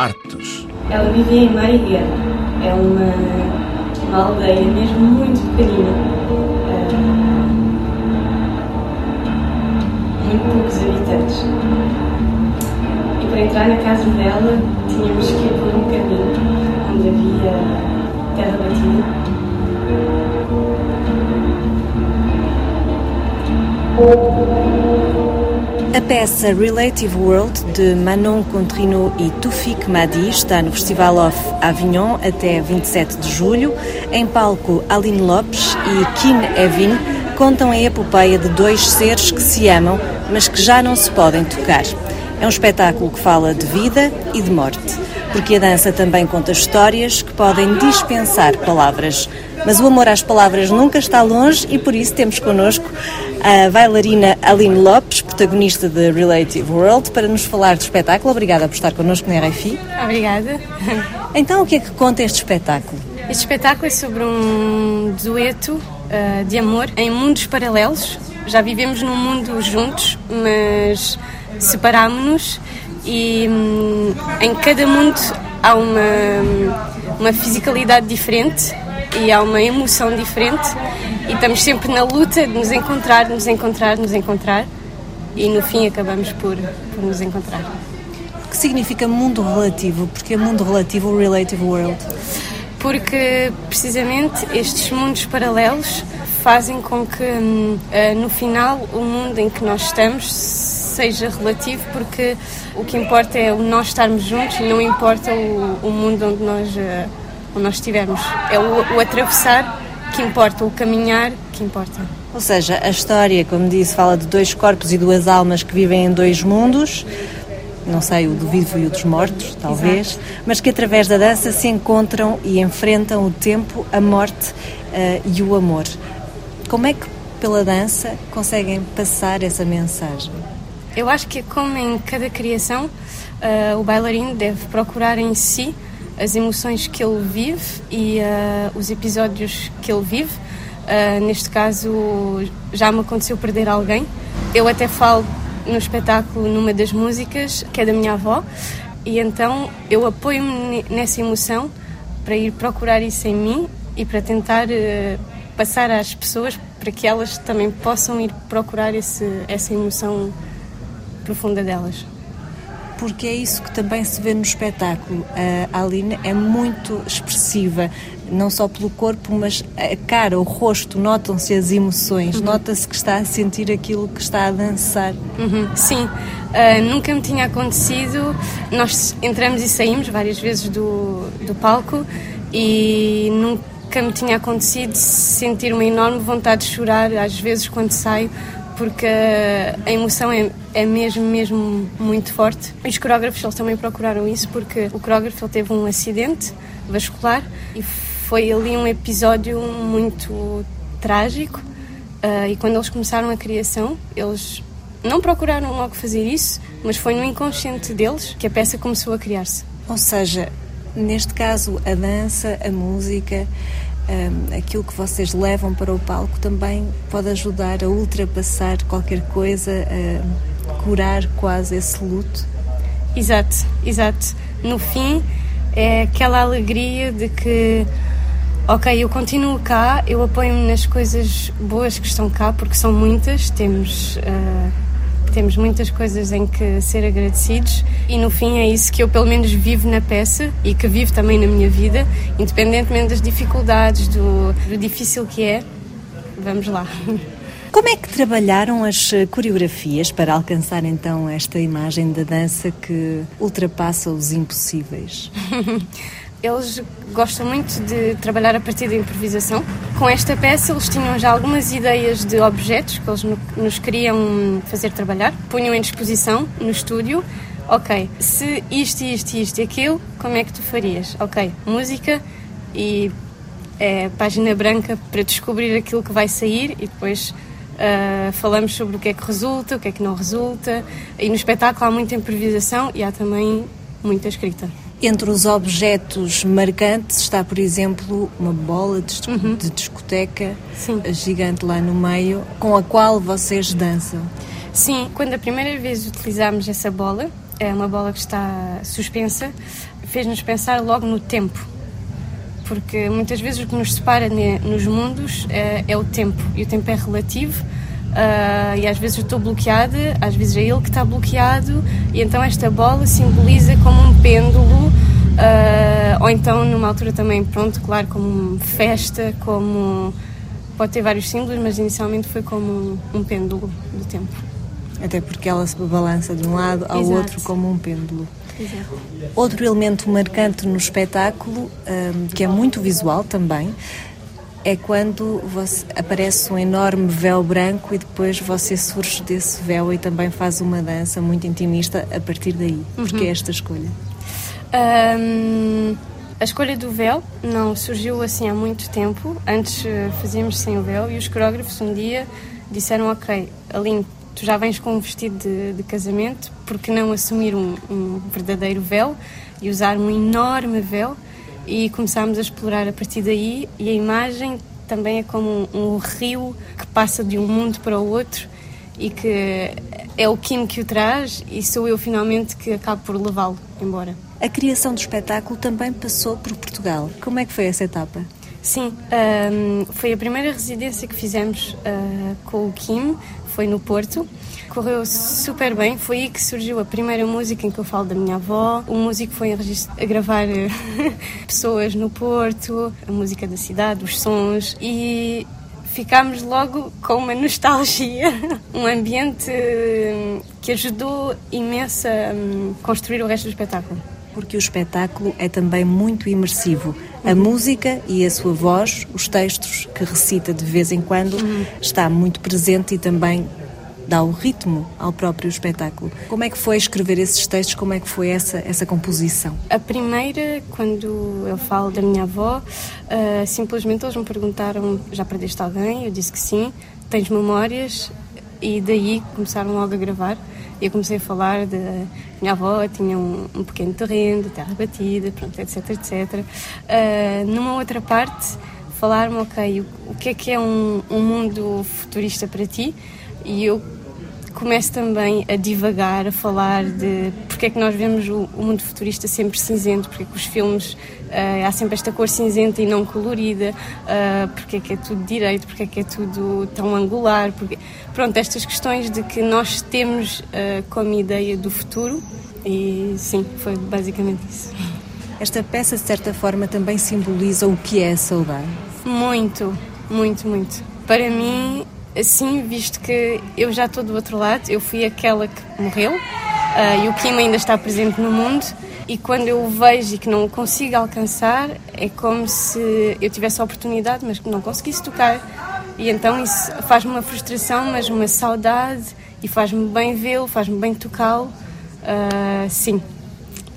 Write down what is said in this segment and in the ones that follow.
artes. Ela vivia em Marigueira. É uma, uma aldeia mesmo muito pequenina. Uh, muito poucos habitantes. E para entrar na casa dela tínhamos que ir por um caminho peça Relative World de Manon Contrino e Toufik Madi está no Festival of Avignon até 27 de julho. Em palco, Aline Lopes e Kim Evin contam a epopeia de dois seres que se amam, mas que já não se podem tocar. É um espetáculo que fala de vida e de morte, porque a dança também conta histórias que podem dispensar palavras. Mas o amor às palavras nunca está longe e por isso temos connosco a bailarina Aline Lopes, protagonista de Relative World, para nos falar do espetáculo. Obrigada por estar connosco na RFI. Obrigada. Então, o que é que conta este espetáculo? Este espetáculo é sobre um dueto uh, de amor em mundos paralelos. Já vivemos num mundo juntos, mas separámos-nos e um, em cada mundo há uma, uma fisicalidade diferente e há uma emoção diferente e estamos sempre na luta de nos encontrar, nos encontrar, nos encontrar e no fim acabamos por, por nos encontrar. O que significa mundo relativo? Porque é mundo relativo o relative world? Porque precisamente estes mundos paralelos fazem com que hum, eh, no final o mundo em que nós estamos seja relativo porque o que importa é o nós estarmos juntos e não importa o, o mundo onde nós, eh, onde nós estivermos. É o, o atravessar que importa, o caminhar que importa. Ou seja, a história, como disse, fala de dois corpos e duas almas que vivem em dois mundos, não sei, o do vivo e o dos mortos, talvez, Exato. mas que através da dança se encontram e enfrentam o tempo, a morte uh, e o amor. Como é que, pela dança, conseguem passar essa mensagem? Eu acho que, como em cada criação, uh, o bailarino deve procurar em si as emoções que ele vive e uh, os episódios que ele vive. Uh, neste caso, já me aconteceu perder alguém. Eu até falo no espetáculo numa das músicas, que é da minha avó, e então eu apoio-me nessa emoção para ir procurar isso em mim e para tentar uh, passar às pessoas para que elas também possam ir procurar esse, essa emoção profunda delas porque é isso que também se vê no espetáculo. A Aline é muito expressiva, não só pelo corpo, mas a cara, o rosto, notam-se as emoções, uhum. nota-se que está a sentir aquilo que está a dançar. Uhum. Sim, uh, nunca me tinha acontecido. Nós entramos e saímos várias vezes do, do palco e nunca me tinha acontecido sentir uma enorme vontade de chorar, às vezes quando saio, porque a emoção é, é mesmo, mesmo muito forte. Os coreógrafos eles também procuraram isso porque o coreógrafo ele teve um acidente vascular e foi ali um episódio muito trágico. Uh, e quando eles começaram a criação, eles não procuraram logo fazer isso, mas foi no inconsciente deles que a peça começou a criar-se. Ou seja, neste caso, a dança, a música, um, aquilo que vocês levam para o palco também pode ajudar a ultrapassar qualquer coisa, a curar quase esse luto. Exato, exato. No fim, é aquela alegria de que, ok, eu continuo cá, eu apoio-me nas coisas boas que estão cá, porque são muitas, temos. Uh, temos muitas coisas em que ser agradecidos e no fim é isso que eu pelo menos vivo na peça e que vivo também na minha vida, independentemente das dificuldades, do, do difícil que é. Vamos lá. Como é que trabalharam as coreografias para alcançar então esta imagem da dança que ultrapassa os impossíveis? Eles gostam muito de trabalhar a partir da improvisação. Com esta peça, eles tinham já algumas ideias de objetos que eles nos queriam fazer trabalhar, punham em disposição no estúdio. Ok, se isto, isto, isto e aquilo, como é que tu farias? Ok, música e é, página branca para descobrir aquilo que vai sair e depois uh, falamos sobre o que é que resulta, o que é que não resulta. E no espetáculo há muita improvisação e há também muita escrita. Entre os objetos marcantes está, por exemplo, uma bola de, uhum. de discoteca Sim. gigante lá no meio, com a qual vocês dançam. Sim, quando a primeira vez utilizámos essa bola, é uma bola que está suspensa, fez-nos pensar logo no tempo. Porque muitas vezes o que nos separa nos mundos é, é o tempo, e o tempo é relativo. Uh, e às vezes eu estou bloqueada, às vezes é ele que está bloqueado, e então esta bola simboliza como um pêndulo, uh, ou então numa altura também, pronto, claro, como festa, como. pode ter vários símbolos, mas inicialmente foi como um, pêndulo do tempo. Até porque ela se balança de um lado ao Exato. outro como um pêndulo. Exato. Outro elemento marcante no espetáculo, um, que é muito visual também, é quando você, aparece um enorme véu branco e depois você surge desse véu e também faz uma dança muito intimista a partir daí. Uhum. Porque é esta escolha? Um, a escolha do véu não surgiu assim há muito tempo. Antes eh, fazíamos sem o véu e os coreógrafos um dia disseram: Ok, Aline, tu já vens com um vestido de, de casamento, porque não assumir um, um verdadeiro véu e usar um enorme véu? E começámos a explorar a partir daí e a imagem também é como um, um rio que passa de um mundo para o outro e que é o Kim que o traz e sou eu finalmente que acabo por levá-lo embora. A criação do espetáculo também passou por Portugal. Como é que foi essa etapa? Sim, um, foi a primeira residência que fizemos uh, com o Kim, foi no Porto. Correu super bem, foi aí que surgiu a primeira música em que eu falo da minha avó. O músico foi a, gravar eh, pessoas no Porto, a música da cidade, os sons e ficámos logo com uma nostalgia, um ambiente hum, que ajudou imenso a hum, construir o resto do espetáculo. Porque o espetáculo é também muito imersivo. A música e a sua voz, os textos que recita de vez em quando, está muito presente e também dá o ritmo ao próprio espetáculo. Como é que foi escrever esses textos? Como é que foi essa, essa composição? A primeira, quando eu falo da minha avó, uh, simplesmente eles me perguntaram: já perdeste alguém? Eu disse que sim. Tens memórias? E daí começaram logo a gravar. E eu comecei a falar de minha avó tinha um, um pequeno terreno, de terra batida, pronto, etc, etc. Uh, numa outra parte, falaram-me, ok, o, o, que é que é um, um mundo futurista para ti? E eu começo também a divagar, a falar de porque é que nós vemos o, o mundo futurista sempre cinzento, porque é que os filmes uh, há sempre esta cor cinzenta e não colorida, uh, porque é que é tudo direito, porque é que é tudo tão angular, porque... pronto, estas questões de que nós temos uh, como ideia do futuro e sim, foi basicamente isso. Esta peça, de certa forma, também simboliza o que é a saudade? Muito, muito, muito. Para mim, assim, visto que eu já estou do outro lado, eu fui aquela que morreu uh, e o Kim ainda está presente no mundo. E quando eu o vejo e que não o consigo alcançar, é como se eu tivesse a oportunidade, mas que não conseguisse tocar. E então isso faz-me uma frustração, mas uma saudade, e faz-me bem vê-lo, faz-me bem tocá-lo. Uh, sim,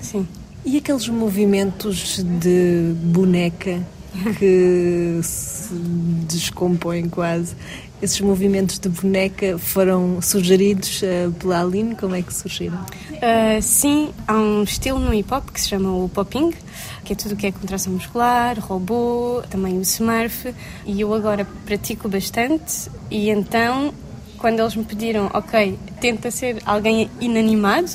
sim. E aqueles movimentos de boneca que se descompõem quase. Esses movimentos de boneca foram sugeridos uh, pela Aline? Como é que surgiram? Uh, sim, há um estilo no hip hop que se chama o popping, que é tudo o que é contração muscular, robô, também o smurf, e eu agora pratico bastante. E então, quando eles me pediram, ok, tenta ser alguém inanimado,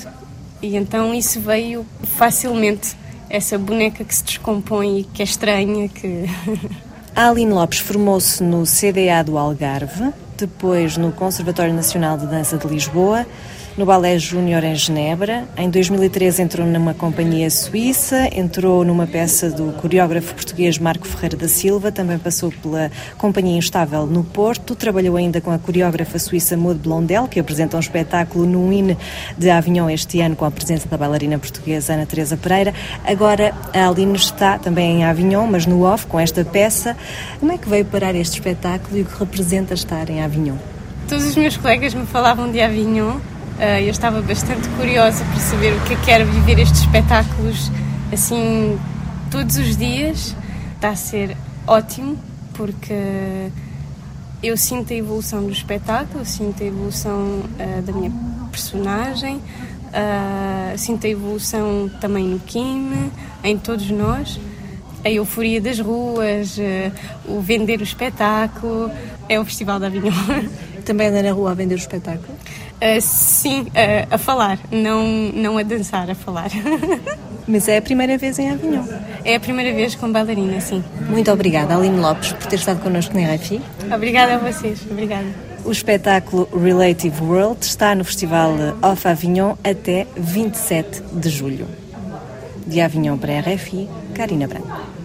e então isso veio facilmente essa boneca que se descompõe e que é estranha, que... Aline Lopes formou-se no CDA do Algarve, depois no Conservatório Nacional de Dança de Lisboa, no Balé Júnior em Genebra. Em 2013 entrou numa companhia suíça, entrou numa peça do coreógrafo português Marco Ferreira da Silva, também passou pela Companhia Instável no Porto, trabalhou ainda com a coreógrafa suíça Maud Blondel, que apresenta um espetáculo no INE de Avignon este ano com a presença da bailarina portuguesa Ana Teresa Pereira. Agora a Aline está também em Avignon, mas no off, com esta peça. Como é que veio parar este espetáculo e o que representa estar em Avignon? Todos os meus colegas me falavam de Avignon Uh, eu estava bastante curiosa para saber o que é que era viver estes espetáculos assim todos os dias. Está a ser ótimo porque eu sinto a evolução do espetáculo, sinto a evolução uh, da minha personagem, uh, sinto a evolução também no Kim, em todos nós. A euforia das ruas, o vender o espetáculo, é o Festival da Avignon. Também anda na rua a vender o espetáculo? Uh, sim, uh, a falar, não, não a dançar, a falar. Mas é a primeira vez em Avignon? É a primeira vez com bailarina, sim. Muito obrigada, Aline Lopes, por ter estado connosco na RFI. Obrigada a vocês, obrigada. O espetáculo Relative World está no Festival Off Avignon até 27 de julho. De Avignon para a RFI, Karina Branco.